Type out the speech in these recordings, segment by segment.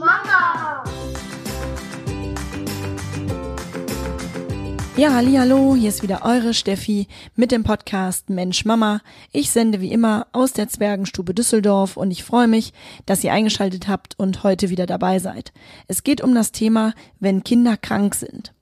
Mama. Ja, hallo, hier ist wieder eure Steffi mit dem Podcast Mensch Mama. Ich sende wie immer aus der Zwergenstube Düsseldorf und ich freue mich, dass ihr eingeschaltet habt und heute wieder dabei seid. Es geht um das Thema, wenn Kinder krank sind.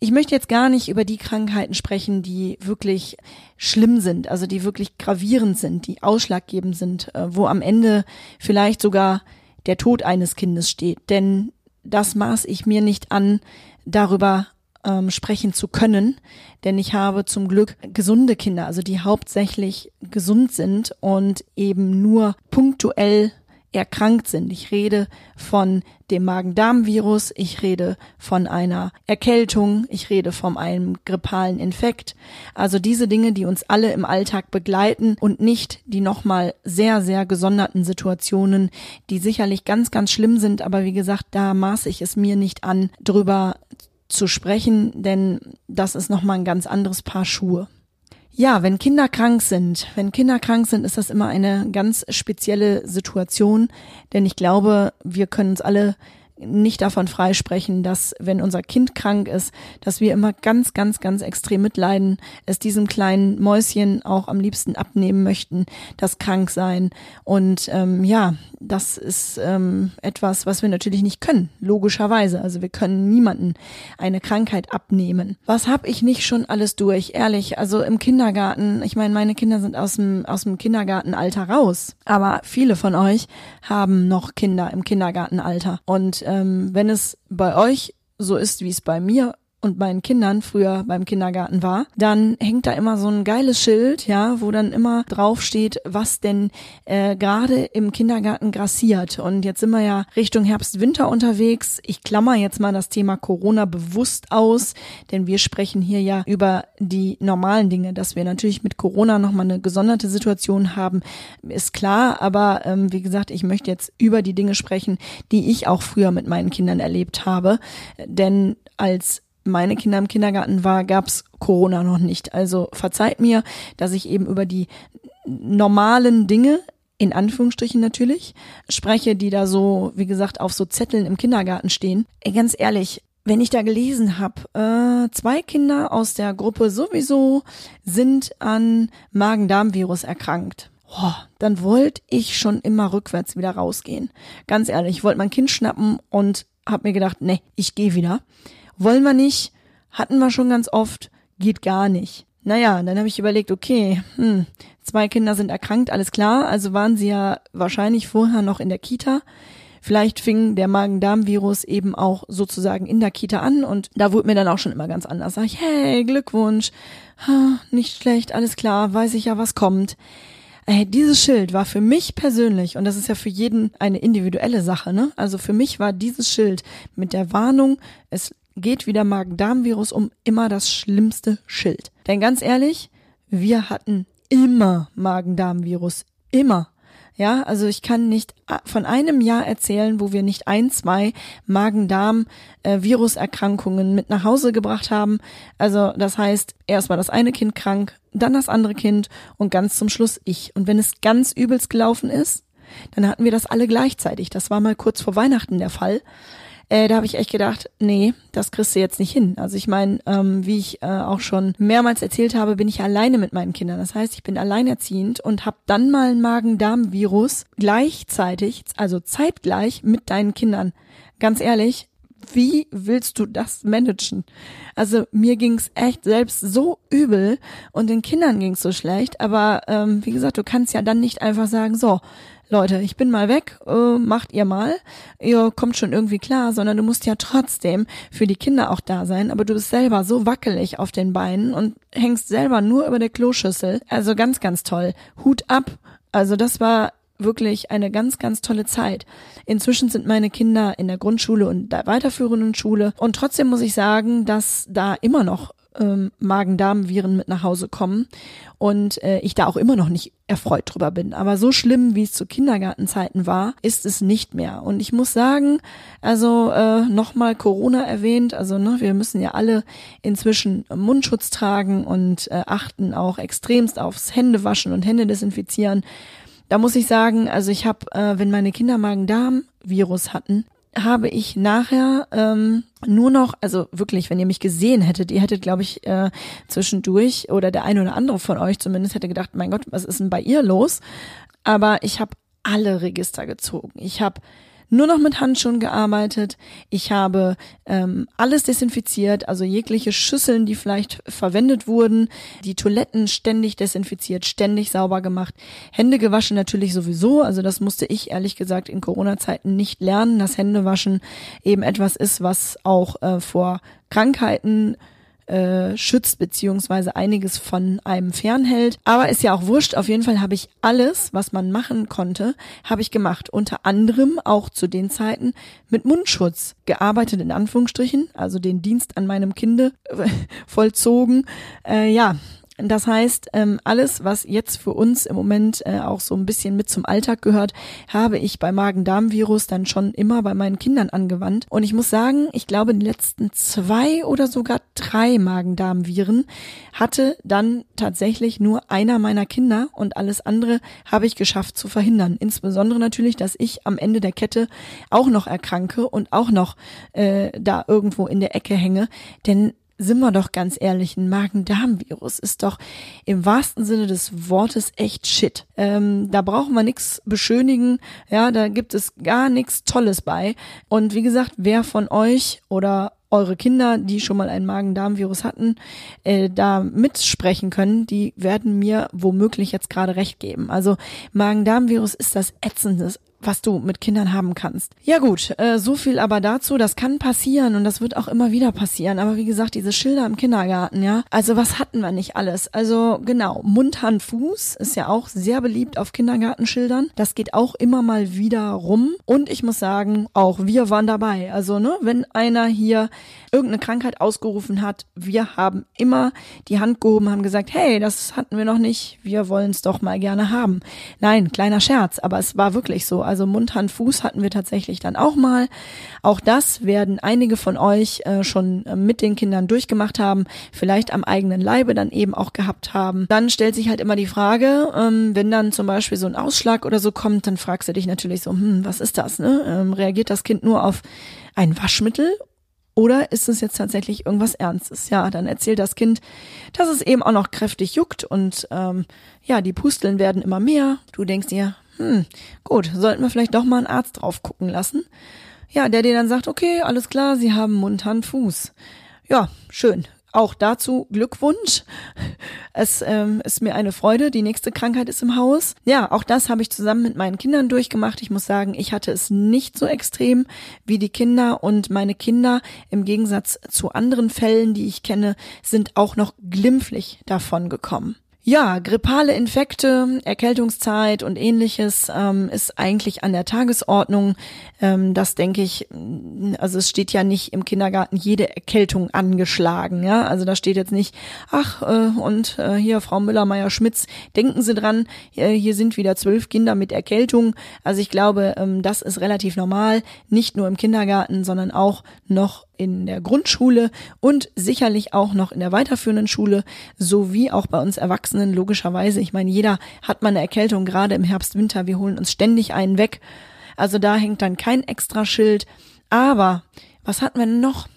Ich möchte jetzt gar nicht über die Krankheiten sprechen, die wirklich schlimm sind, also die wirklich gravierend sind, die ausschlaggebend sind, äh, wo am Ende vielleicht sogar der Tod eines Kindes steht. Denn das maß ich mir nicht an, darüber ähm, sprechen zu können, denn ich habe zum Glück gesunde Kinder, also die hauptsächlich gesund sind und eben nur punktuell erkrankt sind. Ich rede von dem Magen-Darm-Virus, ich rede von einer Erkältung, ich rede von einem grippalen Infekt. Also diese Dinge, die uns alle im Alltag begleiten und nicht die nochmal sehr, sehr gesonderten Situationen, die sicherlich ganz, ganz schlimm sind. Aber wie gesagt, da maße ich es mir nicht an, drüber zu sprechen, denn das ist nochmal ein ganz anderes Paar Schuhe. Ja, wenn Kinder krank sind, wenn Kinder krank sind, ist das immer eine ganz spezielle Situation, denn ich glaube, wir können uns alle nicht davon freisprechen, dass wenn unser Kind krank ist, dass wir immer ganz, ganz, ganz extrem mitleiden, es diesem kleinen Mäuschen auch am liebsten abnehmen möchten, das Kranksein. Und ähm, ja, das ist ähm, etwas, was wir natürlich nicht können, logischerweise. Also wir können niemanden eine Krankheit abnehmen. Was habe ich nicht schon alles durch? Ehrlich, also im Kindergarten, ich meine, meine Kinder sind aus dem, aus dem Kindergartenalter raus, aber viele von euch haben noch Kinder im Kindergartenalter. Und ähm, wenn es bei euch so ist, wie es bei mir und meinen Kindern früher beim Kindergarten war, dann hängt da immer so ein geiles Schild, ja, wo dann immer drauf steht, was denn äh, gerade im Kindergarten grassiert. Und jetzt sind wir ja Richtung Herbst-Winter unterwegs. Ich klammer jetzt mal das Thema Corona bewusst aus, denn wir sprechen hier ja über die normalen Dinge, dass wir natürlich mit Corona nochmal eine gesonderte Situation haben, ist klar. Aber ähm, wie gesagt, ich möchte jetzt über die Dinge sprechen, die ich auch früher mit meinen Kindern erlebt habe. Denn als meine Kinder im Kindergarten war, gab's Corona noch nicht. Also verzeiht mir, dass ich eben über die normalen Dinge in Anführungsstrichen natürlich, spreche, die da so, wie gesagt, auf so Zetteln im Kindergarten stehen. Ey, ganz ehrlich, wenn ich da gelesen habe, äh, zwei Kinder aus der Gruppe sowieso sind an Magen-Darm-Virus erkrankt. Oh, dann wollte ich schon immer rückwärts wieder rausgehen. Ganz ehrlich, ich wollte mein Kind schnappen und habe mir gedacht, nee, ich gehe wieder wollen wir nicht, hatten wir schon ganz oft, geht gar nicht. Naja, dann habe ich überlegt, okay, hm, zwei Kinder sind erkrankt, alles klar, also waren sie ja wahrscheinlich vorher noch in der Kita. Vielleicht fing der Magen-Darm-Virus eben auch sozusagen in der Kita an und da wurde mir dann auch schon immer ganz anders. Sag ich, hey, Glückwunsch, nicht schlecht, alles klar, weiß ich ja, was kommt. Äh, dieses Schild war für mich persönlich, und das ist ja für jeden eine individuelle Sache, ne? Also für mich war dieses Schild mit der Warnung, es geht wieder Magen-Darm-Virus um immer das schlimmste Schild. Denn ganz ehrlich, wir hatten immer Magen-Darm-Virus. Immer. Ja, also ich kann nicht von einem Jahr erzählen, wo wir nicht ein, zwei Magen-Darm-Viruserkrankungen mit nach Hause gebracht haben. Also das heißt, erst war das eine Kind krank, dann das andere Kind und ganz zum Schluss ich. Und wenn es ganz übelst gelaufen ist, dann hatten wir das alle gleichzeitig. Das war mal kurz vor Weihnachten der Fall äh, da habe ich echt gedacht, nee, das kriegst du jetzt nicht hin. Also ich meine, ähm, wie ich äh, auch schon mehrmals erzählt habe, bin ich alleine mit meinen Kindern. Das heißt, ich bin alleinerziehend und habe dann mal ein Magen-Darm-Virus gleichzeitig, also zeitgleich mit deinen Kindern. Ganz ehrlich, wie willst du das managen? Also mir ging's echt selbst so übel und den Kindern ging's so schlecht, aber ähm, wie gesagt, du kannst ja dann nicht einfach sagen, so, Leute, ich bin mal weg, äh, macht ihr mal, ihr kommt schon irgendwie klar, sondern du musst ja trotzdem für die Kinder auch da sein, aber du bist selber so wackelig auf den Beinen und hängst selber nur über der Kloschüssel. Also ganz, ganz toll. Hut ab. Also das war wirklich eine ganz, ganz tolle Zeit. Inzwischen sind meine Kinder in der Grundschule und der weiterführenden Schule und trotzdem muss ich sagen, dass da immer noch ähm, Magen-Darm-Viren mit nach Hause kommen und äh, ich da auch immer noch nicht erfreut drüber bin. Aber so schlimm, wie es zu Kindergartenzeiten war, ist es nicht mehr. Und ich muss sagen, also äh, nochmal Corona erwähnt, also ne, wir müssen ja alle inzwischen Mundschutz tragen und äh, achten auch extremst aufs Händewaschen und Hände desinfizieren. Da muss ich sagen, also ich habe, äh, wenn meine Kinder Magen-Darm-Virus hatten, habe ich nachher ähm, nur noch, also wirklich, wenn ihr mich gesehen hättet, ihr hättet, glaube ich, äh, zwischendurch oder der eine oder andere von euch zumindest hätte gedacht, mein Gott, was ist denn bei ihr los? Aber ich habe alle Register gezogen. Ich habe nur noch mit Handschuhen gearbeitet. Ich habe ähm, alles desinfiziert, also jegliche Schüsseln, die vielleicht verwendet wurden, die Toiletten ständig desinfiziert, ständig sauber gemacht, Hände gewaschen natürlich sowieso. Also das musste ich ehrlich gesagt in Corona-Zeiten nicht lernen, dass Händewaschen eben etwas ist, was auch äh, vor Krankheiten äh, schützt beziehungsweise einiges von einem fernhält. Aber ist ja auch wurscht. Auf jeden Fall habe ich alles, was man machen konnte, habe ich gemacht. Unter anderem auch zu den Zeiten mit Mundschutz gearbeitet in Anführungsstrichen, also den Dienst an meinem Kinde äh, vollzogen. Äh, ja, das heißt, ähm, alles, was jetzt für uns im Moment äh, auch so ein bisschen mit zum Alltag gehört, habe ich bei Magen-Darm-Virus dann schon immer bei meinen Kindern angewandt. Und ich muss sagen, ich glaube, die letzten zwei oder sogar drei Magen-Darm-Viren hatte dann tatsächlich nur einer meiner Kinder und alles andere habe ich geschafft zu verhindern. Insbesondere natürlich, dass ich am Ende der Kette auch noch erkranke und auch noch äh, da irgendwo in der Ecke hänge. Denn sind wir doch ganz ehrlich, ein Magen-Darm-Virus ist doch im wahrsten Sinne des Wortes echt Shit. Ähm, da brauchen wir nichts beschönigen, ja, da gibt es gar nichts Tolles bei. Und wie gesagt, wer von euch oder eure Kinder, die schon mal ein Magen-Darm-Virus hatten, äh, da mitsprechen können, die werden mir womöglich jetzt gerade recht geben. Also Magen-Darm-Virus ist das ätzendes was du mit Kindern haben kannst. Ja gut, äh, so viel aber dazu. Das kann passieren und das wird auch immer wieder passieren. Aber wie gesagt, diese Schilder im Kindergarten, ja. Also was hatten wir nicht alles? Also genau, Mund, Hand, Fuß ist ja auch sehr beliebt auf Kindergartenschildern. Das geht auch immer mal wieder rum. Und ich muss sagen, auch wir waren dabei. Also ne, wenn einer hier irgendeine Krankheit ausgerufen hat, wir haben immer die Hand gehoben, haben gesagt, hey, das hatten wir noch nicht. Wir wollen es doch mal gerne haben. Nein, kleiner Scherz, aber es war wirklich so. Also Mund, Hand, Fuß hatten wir tatsächlich dann auch mal. Auch das werden einige von euch äh, schon äh, mit den Kindern durchgemacht haben, vielleicht am eigenen Leibe dann eben auch gehabt haben. Dann stellt sich halt immer die Frage, ähm, wenn dann zum Beispiel so ein Ausschlag oder so kommt, dann fragst du dich natürlich so, hm, was ist das? Ne? Ähm, reagiert das Kind nur auf ein Waschmittel oder ist es jetzt tatsächlich irgendwas Ernstes? Ja, dann erzählt das Kind, dass es eben auch noch kräftig juckt und ähm, ja, die Pusteln werden immer mehr. Du denkst dir, hm, gut, sollten wir vielleicht doch mal einen Arzt drauf gucken lassen. Ja, der dir dann sagt, okay, alles klar, Sie haben Mund, Hand, Fuß. Ja, schön. Auch dazu Glückwunsch. Es ähm, ist mir eine Freude. Die nächste Krankheit ist im Haus. Ja, auch das habe ich zusammen mit meinen Kindern durchgemacht. Ich muss sagen, ich hatte es nicht so extrem wie die Kinder und meine Kinder im Gegensatz zu anderen Fällen, die ich kenne, sind auch noch glimpflich davon gekommen. Ja, grippale Infekte, Erkältungszeit und ähnliches ähm, ist eigentlich an der Tagesordnung. Ähm, das denke ich, also es steht ja nicht im Kindergarten jede Erkältung angeschlagen. Ja, also da steht jetzt nicht, ach äh, und äh, hier Frau Müller-Meyer-Schmitz, denken Sie dran, äh, hier sind wieder zwölf Kinder mit Erkältung. Also ich glaube, ähm, das ist relativ normal, nicht nur im Kindergarten, sondern auch noch in der Grundschule und sicherlich auch noch in der weiterführenden Schule sowie auch bei uns Erwachsenen logischerweise. Ich meine, jeder hat mal eine Erkältung, gerade im Herbst, Winter. Wir holen uns ständig einen weg. Also da hängt dann kein extra Schild. Aber was hatten wir noch?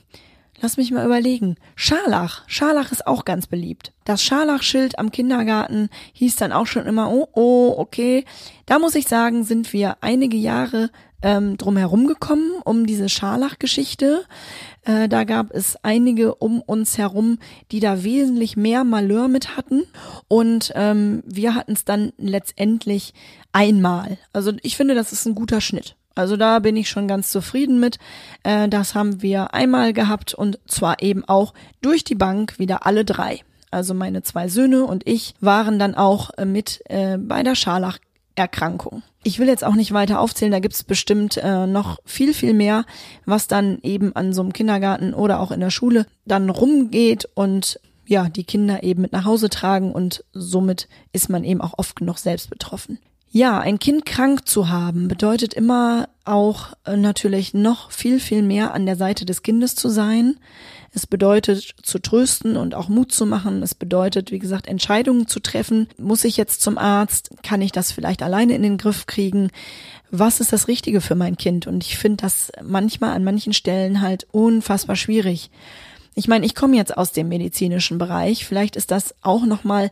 Lass mich mal überlegen. Scharlach. Scharlach ist auch ganz beliebt. Das Scharlachschild am Kindergarten hieß dann auch schon immer, oh, oh, okay. Da muss ich sagen, sind wir einige Jahre ähm, drumherum gekommen, um diese Scharlach-Geschichte. Äh, da gab es einige um uns herum, die da wesentlich mehr Malheur mit hatten. Und ähm, wir hatten es dann letztendlich einmal. Also ich finde, das ist ein guter Schnitt. Also da bin ich schon ganz zufrieden mit. Äh, das haben wir einmal gehabt und zwar eben auch durch die Bank wieder alle drei. Also meine zwei Söhne und ich waren dann auch äh, mit äh, bei der Scharlach Erkrankung. Ich will jetzt auch nicht weiter aufzählen, da gibt's bestimmt äh, noch viel, viel mehr, was dann eben an so einem Kindergarten oder auch in der Schule dann rumgeht und ja, die Kinder eben mit nach Hause tragen und somit ist man eben auch oft genug selbst betroffen. Ja, ein Kind krank zu haben bedeutet immer auch äh, natürlich noch viel, viel mehr an der Seite des Kindes zu sein. Es bedeutet zu trösten und auch Mut zu machen. Es bedeutet, wie gesagt, Entscheidungen zu treffen. Muss ich jetzt zum Arzt? Kann ich das vielleicht alleine in den Griff kriegen? Was ist das Richtige für mein Kind? Und ich finde das manchmal an manchen Stellen halt unfassbar schwierig. Ich meine, ich komme jetzt aus dem medizinischen Bereich. Vielleicht ist das auch nochmal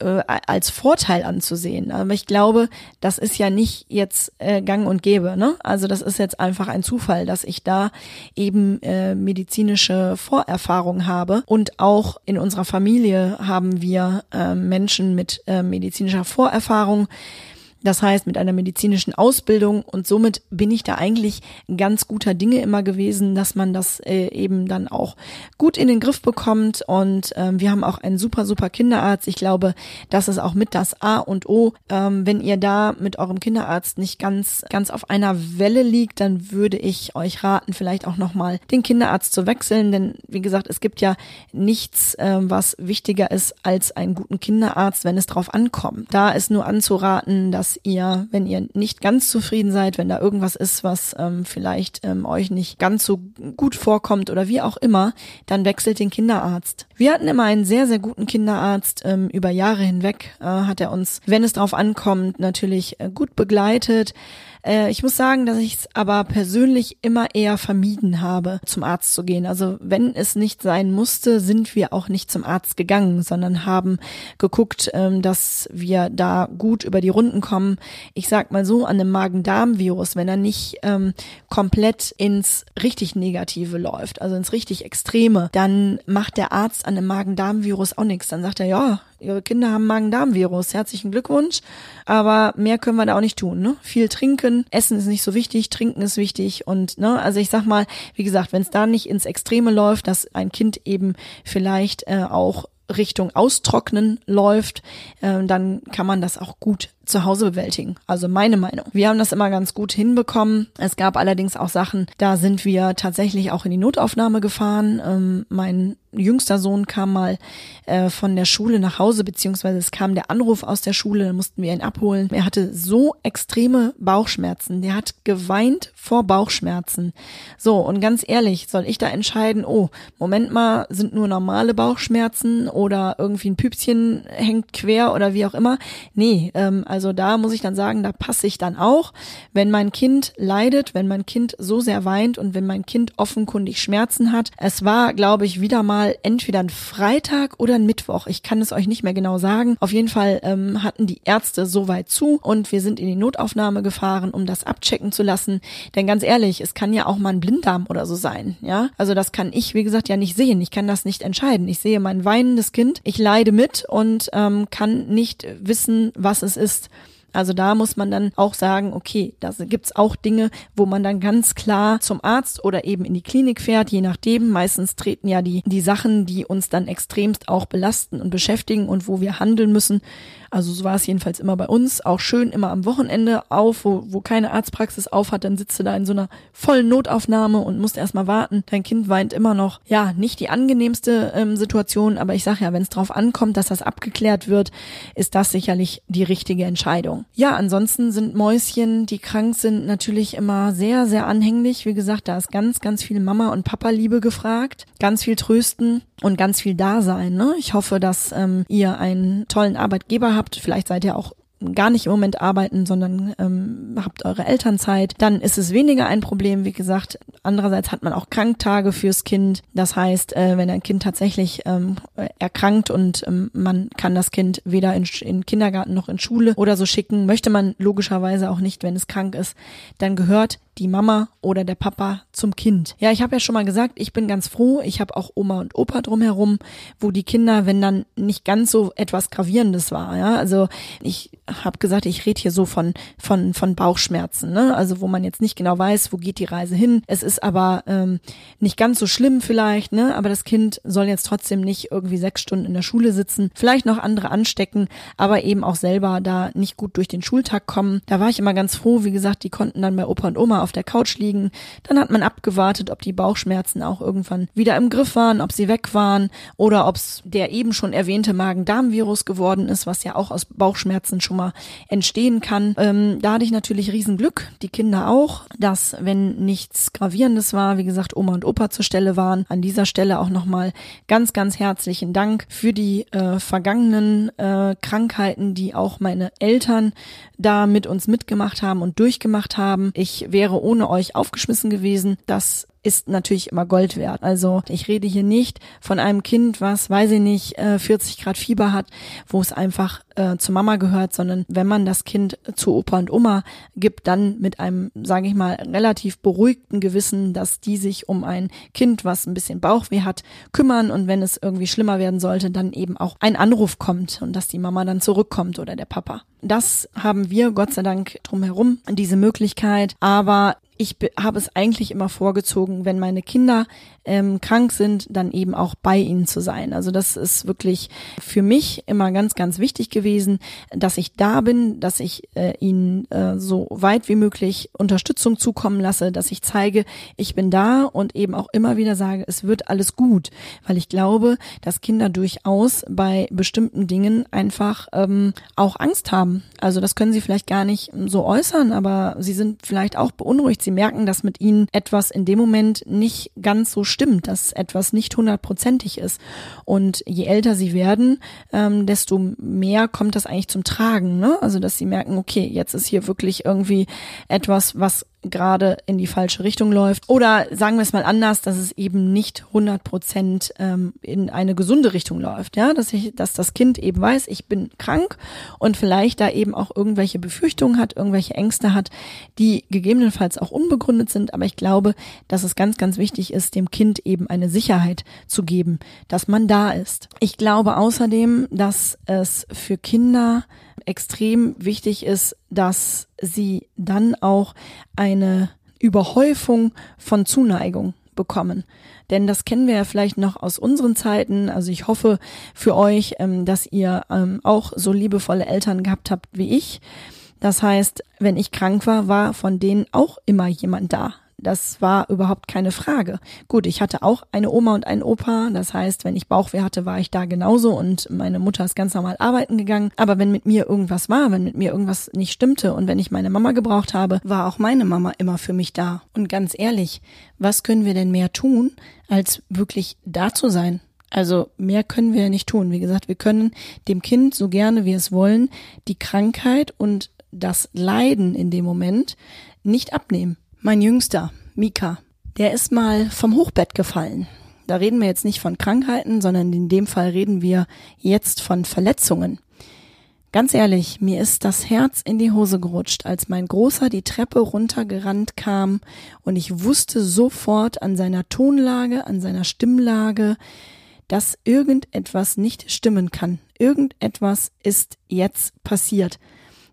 äh, als Vorteil anzusehen. Aber ich glaube, das ist ja nicht jetzt äh, gang und gäbe. Ne? Also das ist jetzt einfach ein Zufall, dass ich da eben äh, medizinische Vorerfahrung habe. Und auch in unserer Familie haben wir äh, Menschen mit äh, medizinischer Vorerfahrung das heißt, mit einer medizinischen Ausbildung und somit bin ich da eigentlich ganz guter Dinge immer gewesen, dass man das äh, eben dann auch gut in den Griff bekommt. Und ähm, wir haben auch einen super, super Kinderarzt. Ich glaube, das ist auch mit das A und O. Ähm, wenn ihr da mit eurem Kinderarzt nicht ganz, ganz auf einer Welle liegt, dann würde ich euch raten, vielleicht auch nochmal den Kinderarzt zu wechseln. Denn wie gesagt, es gibt ja nichts, ähm, was wichtiger ist als einen guten Kinderarzt, wenn es drauf ankommt. Da ist nur anzuraten, dass dass ihr, wenn ihr nicht ganz zufrieden seid, wenn da irgendwas ist, was ähm, vielleicht ähm, euch nicht ganz so gut vorkommt oder wie auch immer, dann wechselt den Kinderarzt. Wir hatten immer einen sehr, sehr guten Kinderarzt. Ähm, über Jahre hinweg äh, hat er uns, wenn es drauf ankommt, natürlich äh, gut begleitet. Äh, ich muss sagen, dass ich es aber persönlich immer eher vermieden habe, zum Arzt zu gehen. Also wenn es nicht sein musste, sind wir auch nicht zum Arzt gegangen, sondern haben geguckt, ähm, dass wir da gut über die Runden kommen. Ich sag mal so, an einem Magen-Darm-Virus, wenn er nicht ähm, komplett ins richtig Negative läuft, also ins richtig Extreme, dann macht der Arzt an einem Magen-Darm-Virus auch nichts. Dann sagt er, ja, Ihre Kinder haben Magen-Darm-Virus. Herzlichen Glückwunsch. Aber mehr können wir da auch nicht tun. Ne? Viel trinken. Essen ist nicht so wichtig. Trinken ist wichtig. Und ne, also ich sag mal, wie gesagt, wenn es da nicht ins Extreme läuft, dass ein Kind eben vielleicht äh, auch Richtung Austrocknen läuft, äh, dann kann man das auch gut zu Hause bewältigen. Also meine Meinung. Wir haben das immer ganz gut hinbekommen. Es gab allerdings auch Sachen, da sind wir tatsächlich auch in die Notaufnahme gefahren. Ähm, mein jüngster Sohn kam mal äh, von der Schule nach Hause, beziehungsweise es kam der Anruf aus der Schule, dann mussten wir ihn abholen. Er hatte so extreme Bauchschmerzen. Der hat geweint vor Bauchschmerzen. So, und ganz ehrlich, soll ich da entscheiden, oh, Moment mal, sind nur normale Bauchschmerzen oder irgendwie ein Püpschen hängt quer oder wie auch immer? Nee, ähm, also da muss ich dann sagen, da passe ich dann auch. Wenn mein Kind leidet, wenn mein Kind so sehr weint und wenn mein Kind offenkundig Schmerzen hat. Es war, glaube ich, wieder mal entweder ein Freitag oder ein Mittwoch. Ich kann es euch nicht mehr genau sagen. Auf jeden Fall ähm, hatten die Ärzte soweit zu und wir sind in die Notaufnahme gefahren, um das abchecken zu lassen. Denn ganz ehrlich, es kann ja auch mal ein Blinddarm oder so sein. Ja, also das kann ich, wie gesagt, ja nicht sehen. Ich kann das nicht entscheiden. Ich sehe mein weinendes Kind, ich leide mit und ähm, kann nicht wissen, was es ist. Also da muss man dann auch sagen, okay, da gibt's auch Dinge, wo man dann ganz klar zum Arzt oder eben in die Klinik fährt, je nachdem. Meistens treten ja die, die Sachen, die uns dann extremst auch belasten und beschäftigen und wo wir handeln müssen, also so war es jedenfalls immer bei uns. Auch schön immer am Wochenende auf, wo, wo keine Arztpraxis auf hat, dann sitzt du da in so einer vollen Notaufnahme und musst erstmal warten. Dein Kind weint immer noch. Ja, nicht die angenehmste ähm, Situation, aber ich sag ja, wenn es drauf ankommt, dass das abgeklärt wird, ist das sicherlich die richtige Entscheidung. Ja, ansonsten sind Mäuschen, die krank sind, natürlich immer sehr, sehr anhänglich. Wie gesagt, da ist ganz, ganz viel Mama- und Papa-Liebe gefragt. Ganz viel Trösten und ganz viel Dasein. Ne? Ich hoffe, dass ähm, ihr einen tollen Arbeitgeber habt. Vielleicht seid ihr auch gar nicht im Moment arbeiten, sondern ähm, habt eure Elternzeit, dann ist es weniger ein Problem. Wie gesagt, andererseits hat man auch Kranktage fürs Kind. Das heißt, äh, wenn ein Kind tatsächlich ähm, erkrankt und ähm, man kann das Kind weder in, in Kindergarten noch in Schule oder so schicken, möchte man logischerweise auch nicht, wenn es krank ist, dann gehört die Mama oder der Papa zum Kind. Ja, ich habe ja schon mal gesagt, ich bin ganz froh. Ich habe auch Oma und Opa drumherum, wo die Kinder, wenn dann nicht ganz so etwas gravierendes war, ja, also ich habe gesagt, ich rede hier so von von von Bauchschmerzen, ne? Also wo man jetzt nicht genau weiß, wo geht die Reise hin. Es ist aber ähm, nicht ganz so schlimm vielleicht, ne? Aber das Kind soll jetzt trotzdem nicht irgendwie sechs Stunden in der Schule sitzen, vielleicht noch andere anstecken, aber eben auch selber da nicht gut durch den Schultag kommen. Da war ich immer ganz froh, wie gesagt, die konnten dann bei Opa und Oma auf der Couch liegen. Dann hat man abgewartet, ob die Bauchschmerzen auch irgendwann wieder im Griff waren, ob sie weg waren oder ob es der eben schon erwähnte Magen-Darm-Virus geworden ist, was ja auch aus Bauchschmerzen schon mal entstehen kann. Ähm, da hatte ich natürlich Riesenglück, die Kinder auch, dass wenn nichts Gravierendes war, wie gesagt, Oma und Opa zur Stelle waren. An dieser Stelle auch nochmal ganz, ganz herzlichen Dank für die äh, vergangenen äh, Krankheiten, die auch meine Eltern da mit uns mitgemacht haben und durchgemacht haben. Ich wäre ohne euch aufgeschmissen gewesen. Das ist natürlich immer Gold wert. Also ich rede hier nicht von einem Kind, was, weiß ich nicht, 40 äh, Grad Fieber hat, wo es einfach äh, zu Mama gehört, sondern wenn man das Kind zu Opa und Oma gibt, dann mit einem, sage ich mal, relativ beruhigten Gewissen, dass die sich um ein Kind, was ein bisschen Bauchweh hat, kümmern und wenn es irgendwie schlimmer werden sollte, dann eben auch ein Anruf kommt und dass die Mama dann zurückkommt oder der Papa. Das haben wir Gott sei Dank drumherum, diese Möglichkeit. Aber ich habe es eigentlich immer vorgezogen, wenn meine Kinder ähm, krank sind, dann eben auch bei ihnen zu sein. Also das ist wirklich für mich immer ganz, ganz wichtig gewesen, dass ich da bin, dass ich äh, ihnen äh, so weit wie möglich Unterstützung zukommen lasse, dass ich zeige, ich bin da und eben auch immer wieder sage, es wird alles gut, weil ich glaube, dass Kinder durchaus bei bestimmten Dingen einfach ähm, auch Angst haben. Also das können sie vielleicht gar nicht so äußern, aber sie sind vielleicht auch beunruhigt sie merken, dass mit ihnen etwas in dem Moment nicht ganz so stimmt, dass etwas nicht hundertprozentig ist. Und je älter sie werden, ähm, desto mehr kommt das eigentlich zum Tragen. Ne? Also dass sie merken, okay, jetzt ist hier wirklich irgendwie etwas, was gerade in die falsche Richtung läuft. Oder sagen wir es mal anders, dass es eben nicht 100 Prozent ähm, in eine gesunde Richtung läuft. Ja, dass ich, dass das Kind eben weiß, ich bin krank und vielleicht da eben auch irgendwelche Befürchtungen hat, irgendwelche Ängste hat, die gegebenenfalls auch unbegründet sind. Aber ich glaube, dass es ganz, ganz wichtig ist, dem Kind eben eine Sicherheit zu geben, dass man da ist. Ich glaube außerdem, dass es für Kinder extrem wichtig ist, dass sie dann auch eine Überhäufung von Zuneigung bekommen. Denn das kennen wir ja vielleicht noch aus unseren Zeiten. Also ich hoffe für euch, ähm, dass ihr ähm, auch so liebevolle Eltern gehabt habt wie ich. Das heißt, wenn ich krank war, war von denen auch immer jemand da. Das war überhaupt keine Frage. Gut, ich hatte auch eine Oma und einen Opa. Das heißt, wenn ich Bauchweh hatte, war ich da genauso und meine Mutter ist ganz normal arbeiten gegangen. Aber wenn mit mir irgendwas war, wenn mit mir irgendwas nicht stimmte und wenn ich meine Mama gebraucht habe, war auch meine Mama immer für mich da. Und ganz ehrlich, was können wir denn mehr tun, als wirklich da zu sein? Also mehr können wir ja nicht tun. Wie gesagt, wir können dem Kind, so gerne wir es wollen, die Krankheit und das Leiden in dem Moment nicht abnehmen. Mein Jüngster, Mika, der ist mal vom Hochbett gefallen. Da reden wir jetzt nicht von Krankheiten, sondern in dem Fall reden wir jetzt von Verletzungen. Ganz ehrlich, mir ist das Herz in die Hose gerutscht, als mein Großer die Treppe runtergerannt kam und ich wusste sofort an seiner Tonlage, an seiner Stimmlage, dass irgendetwas nicht stimmen kann. Irgendetwas ist jetzt passiert.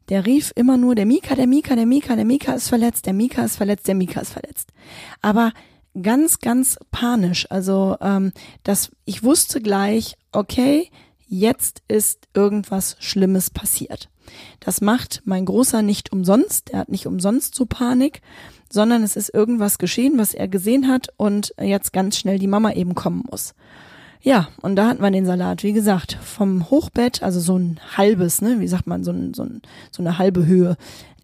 Der rief immer nur, der Mika, der Mika, der Mika, der Mika ist verletzt, der Mika ist verletzt, der Mika ist verletzt. Aber ganz, ganz panisch. Also, ähm, dass ich wusste gleich, okay, jetzt ist irgendwas Schlimmes passiert. Das macht mein Großer nicht umsonst. Er hat nicht umsonst so Panik, sondern es ist irgendwas geschehen, was er gesehen hat und jetzt ganz schnell die Mama eben kommen muss. Ja, und da hatten wir den Salat, wie gesagt, vom Hochbett, also so ein halbes, ne, wie sagt man, so, ein, so, ein, so eine halbe Höhe,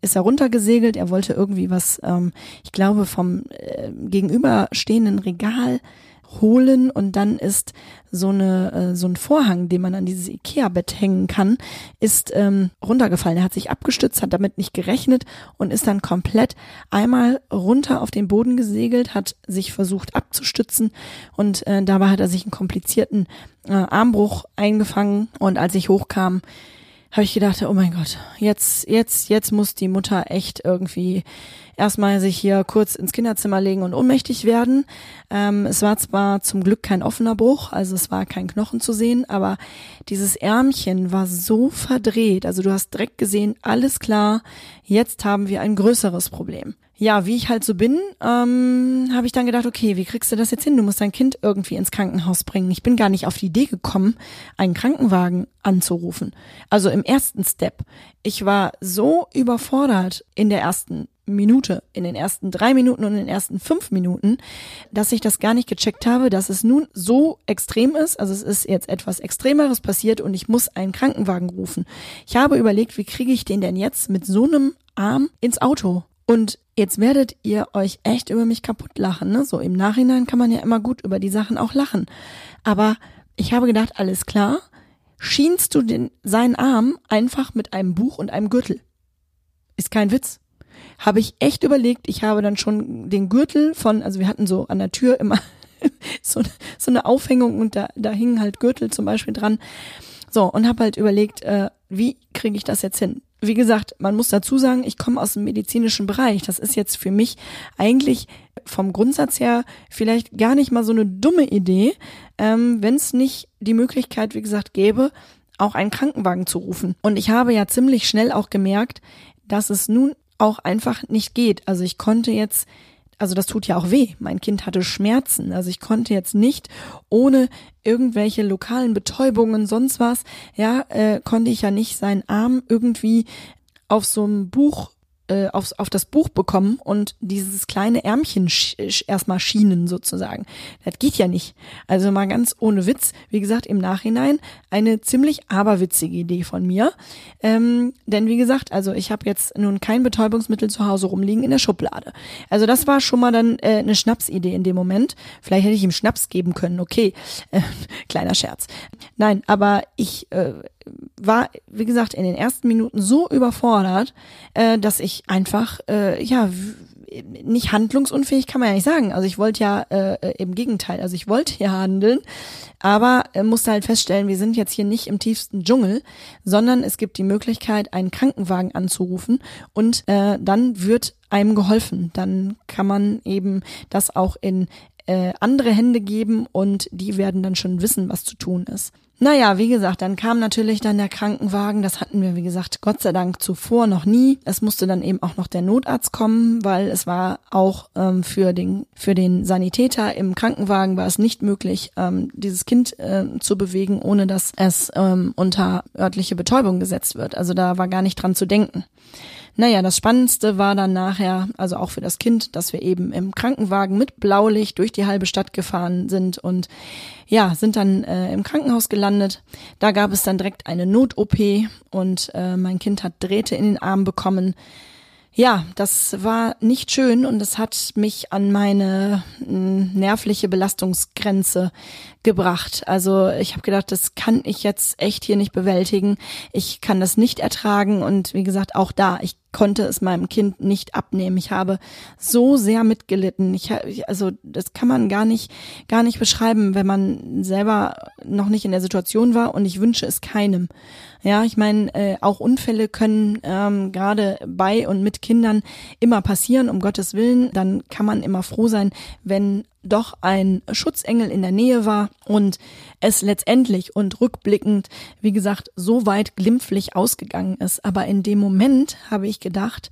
ist er runtergesegelt. Er wollte irgendwie was, ähm, ich glaube, vom äh, gegenüberstehenden Regal holen und dann ist so eine äh, so ein Vorhang, den man an dieses Ikea-Bett hängen kann, ist ähm, runtergefallen. Er hat sich abgestützt, hat damit nicht gerechnet und ist dann komplett einmal runter auf den Boden gesegelt, hat sich versucht abzustützen und äh, dabei hat er sich einen komplizierten äh, Armbruch eingefangen und als ich hochkam, habe ich gedacht, oh mein Gott, jetzt, jetzt, jetzt muss die Mutter echt irgendwie erstmal sich hier kurz ins Kinderzimmer legen und ohnmächtig werden. Ähm, es war zwar zum Glück kein offener Bruch, also es war kein Knochen zu sehen, aber dieses Ärmchen war so verdreht. Also du hast direkt gesehen, alles klar, jetzt haben wir ein größeres Problem ja, wie ich halt so bin, ähm, habe ich dann gedacht, okay, wie kriegst du das jetzt hin? Du musst dein Kind irgendwie ins Krankenhaus bringen. Ich bin gar nicht auf die Idee gekommen, einen Krankenwagen anzurufen. Also im ersten Step. Ich war so überfordert in der ersten Minute, in den ersten drei Minuten und in den ersten fünf Minuten, dass ich das gar nicht gecheckt habe, dass es nun so extrem ist. Also es ist jetzt etwas Extremeres passiert und ich muss einen Krankenwagen rufen. Ich habe überlegt, wie kriege ich den denn jetzt mit so einem Arm ins Auto? Und jetzt werdet ihr euch echt über mich kaputt lachen. Ne? So im Nachhinein kann man ja immer gut über die Sachen auch lachen. Aber ich habe gedacht, alles klar, schienst du den, seinen Arm einfach mit einem Buch und einem Gürtel. Ist kein Witz. Habe ich echt überlegt, ich habe dann schon den Gürtel von, also wir hatten so an der Tür immer so, so eine Aufhängung und da, da hingen halt Gürtel zum Beispiel dran. So, und habe halt überlegt, äh, wie kriege ich das jetzt hin? Wie gesagt, man muss dazu sagen, ich komme aus dem medizinischen Bereich. Das ist jetzt für mich eigentlich vom Grundsatz her vielleicht gar nicht mal so eine dumme Idee, ähm, wenn es nicht die Möglichkeit, wie gesagt, gäbe, auch einen Krankenwagen zu rufen. Und ich habe ja ziemlich schnell auch gemerkt, dass es nun auch einfach nicht geht. Also ich konnte jetzt also das tut ja auch weh. Mein Kind hatte Schmerzen. Also ich konnte jetzt nicht ohne irgendwelche lokalen Betäubungen, sonst was, ja, äh, konnte ich ja nicht seinen Arm irgendwie auf so einem Buch äh, aufs, auf das Buch bekommen und dieses kleine Ärmchen sch erstmal schienen sozusagen. Das geht ja nicht. Also mal ganz ohne Witz, wie gesagt, im Nachhinein eine ziemlich aberwitzige Idee von mir. Ähm, denn wie gesagt, also ich habe jetzt nun kein Betäubungsmittel zu Hause rumliegen in der Schublade. Also das war schon mal dann äh, eine Schnapsidee in dem Moment. Vielleicht hätte ich ihm Schnaps geben können, okay. Äh, kleiner Scherz. Nein, aber ich äh, war, wie gesagt, in den ersten Minuten so überfordert, äh, dass ich einfach, äh, ja, nicht handlungsunfähig kann man ja nicht sagen. Also ich wollte ja äh, im Gegenteil, also ich wollte ja handeln, aber äh, musste halt feststellen, wir sind jetzt hier nicht im tiefsten Dschungel, sondern es gibt die Möglichkeit, einen Krankenwagen anzurufen und äh, dann wird einem geholfen. Dann kann man eben das auch in äh, andere Hände geben und die werden dann schon wissen, was zu tun ist. Naja, wie gesagt, dann kam natürlich dann der Krankenwagen. Das hatten wir, wie gesagt, Gott sei Dank zuvor noch nie. Es musste dann eben auch noch der Notarzt kommen, weil es war auch ähm, für den für den Sanitäter im Krankenwagen war es nicht möglich, ähm, dieses Kind äh, zu bewegen, ohne dass es ähm, unter örtliche Betäubung gesetzt wird. Also da war gar nicht dran zu denken. Naja, das Spannendste war dann nachher, also auch für das Kind, dass wir eben im Krankenwagen mit Blaulicht durch die halbe Stadt gefahren sind und ja, sind dann äh, im Krankenhaus gelandet. Da gab es dann direkt eine Not-OP und äh, mein Kind hat Drähte in den Arm bekommen. Ja, das war nicht schön und es hat mich an meine hm, nervliche Belastungsgrenze gebracht. Also ich habe gedacht, das kann ich jetzt echt hier nicht bewältigen. Ich kann das nicht ertragen und wie gesagt, auch da, ich konnte es meinem Kind nicht abnehmen. Ich habe so sehr mitgelitten. Ich, also das kann man gar nicht, gar nicht beschreiben, wenn man selber noch nicht in der Situation war und ich wünsche es keinem. Ja, ich meine, äh, auch Unfälle können ähm, gerade bei und mit Kindern immer passieren, um Gottes Willen. Dann kann man immer froh sein, wenn doch ein Schutzengel in der Nähe war und es letztendlich und rückblickend, wie gesagt, so weit glimpflich ausgegangen ist. Aber in dem Moment habe ich gedacht,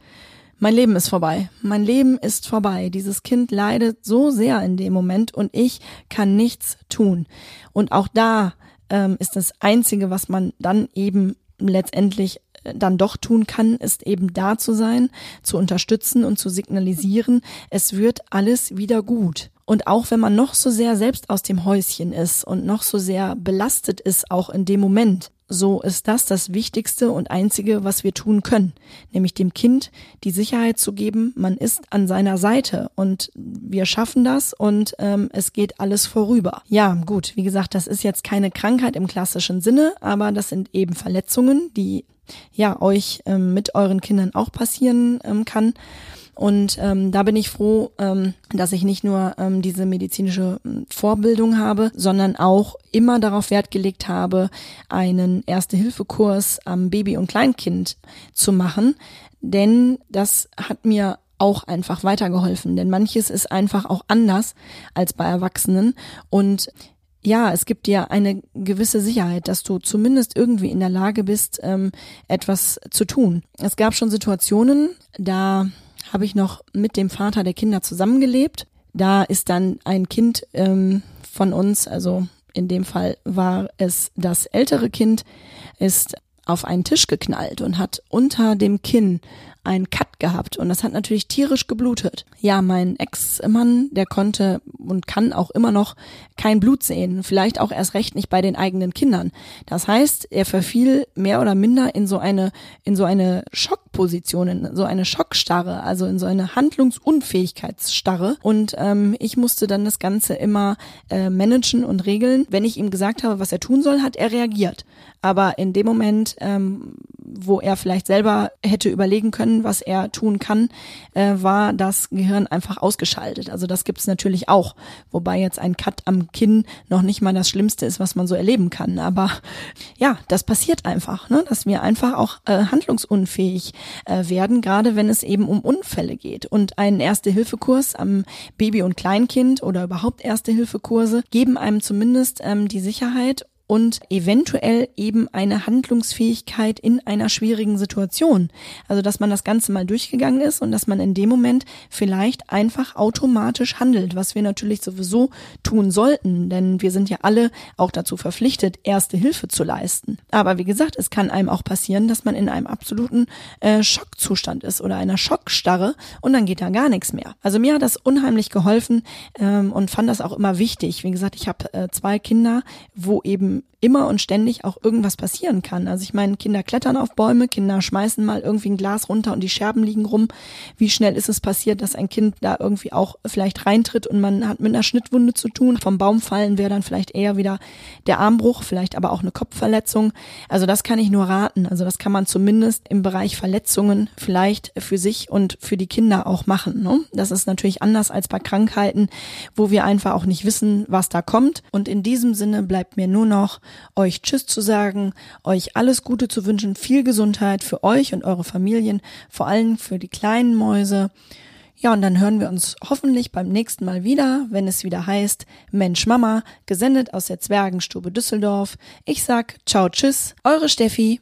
mein Leben ist vorbei. Mein Leben ist vorbei. Dieses Kind leidet so sehr in dem Moment und ich kann nichts tun. Und auch da ähm, ist das Einzige, was man dann eben letztendlich äh, dann doch tun kann, ist eben da zu sein, zu unterstützen und zu signalisieren, es wird alles wieder gut. Und auch wenn man noch so sehr selbst aus dem Häuschen ist und noch so sehr belastet ist, auch in dem Moment, so ist das das Wichtigste und Einzige, was wir tun können, nämlich dem Kind die Sicherheit zu geben, man ist an seiner Seite und wir schaffen das und ähm, es geht alles vorüber. Ja, gut, wie gesagt, das ist jetzt keine Krankheit im klassischen Sinne, aber das sind eben Verletzungen, die ja euch ähm, mit euren Kindern auch passieren ähm, kann. Und ähm, da bin ich froh, ähm, dass ich nicht nur ähm, diese medizinische hm, Vorbildung habe, sondern auch immer darauf Wert gelegt habe, einen Erste-Hilfe-Kurs am Baby- und Kleinkind zu machen. Denn das hat mir auch einfach weitergeholfen. Denn manches ist einfach auch anders als bei Erwachsenen. Und ja, es gibt dir eine gewisse Sicherheit, dass du zumindest irgendwie in der Lage bist, ähm, etwas zu tun. Es gab schon Situationen, da habe ich noch mit dem Vater der Kinder zusammengelebt. Da ist dann ein Kind ähm, von uns, also in dem Fall war es das ältere Kind, ist auf einen Tisch geknallt und hat unter dem Kinn einen Cut gehabt und das hat natürlich tierisch geblutet. Ja, mein Ex-Mann, der konnte und kann auch immer noch kein Blut sehen, vielleicht auch erst recht nicht bei den eigenen Kindern. Das heißt, er verfiel mehr oder minder in so eine in so eine Schockposition, in so eine Schockstarre, also in so eine Handlungsunfähigkeitsstarre und ähm, ich musste dann das Ganze immer äh, managen und regeln. Wenn ich ihm gesagt habe, was er tun soll, hat er reagiert. Aber in dem Moment, ähm, wo er vielleicht selber hätte überlegen können, was er tun kann, äh, war das Gehirn einfach ausgeschaltet. Also das gibt es natürlich auch, wobei jetzt ein Cut am Kinn noch nicht mal das Schlimmste ist, was man so erleben kann. Aber ja, das passiert einfach, ne? dass wir einfach auch äh, handlungsunfähig äh, werden, gerade wenn es eben um Unfälle geht. Und ein Erste-Hilfe-Kurs am Baby- und Kleinkind oder überhaupt Erste-Hilfe-Kurse geben einem zumindest ähm, die Sicherheit und eventuell eben eine Handlungsfähigkeit in einer schwierigen Situation. Also dass man das Ganze mal durchgegangen ist und dass man in dem Moment vielleicht einfach automatisch handelt, was wir natürlich sowieso tun sollten, denn wir sind ja alle auch dazu verpflichtet, erste Hilfe zu leisten. Aber wie gesagt, es kann einem auch passieren, dass man in einem absoluten äh, Schockzustand ist oder einer Schockstarre und dann geht da gar nichts mehr. Also mir hat das unheimlich geholfen ähm, und fand das auch immer wichtig. Wie gesagt, ich habe äh, zwei Kinder, wo eben um, immer und ständig auch irgendwas passieren kann. Also ich meine, Kinder klettern auf Bäume, Kinder schmeißen mal irgendwie ein Glas runter und die Scherben liegen rum. Wie schnell ist es passiert, dass ein Kind da irgendwie auch vielleicht reintritt und man hat mit einer Schnittwunde zu tun. Vom Baum fallen wäre dann vielleicht eher wieder der Armbruch, vielleicht aber auch eine Kopfverletzung. Also das kann ich nur raten. Also das kann man zumindest im Bereich Verletzungen vielleicht für sich und für die Kinder auch machen. Ne? Das ist natürlich anders als bei Krankheiten, wo wir einfach auch nicht wissen, was da kommt. Und in diesem Sinne bleibt mir nur noch noch, euch Tschüss zu sagen, euch alles Gute zu wünschen, viel Gesundheit für euch und eure Familien, vor allem für die kleinen Mäuse. Ja, und dann hören wir uns hoffentlich beim nächsten Mal wieder, wenn es wieder heißt Mensch Mama, gesendet aus der Zwergenstube Düsseldorf. Ich sag ciao, tschüss, eure Steffi.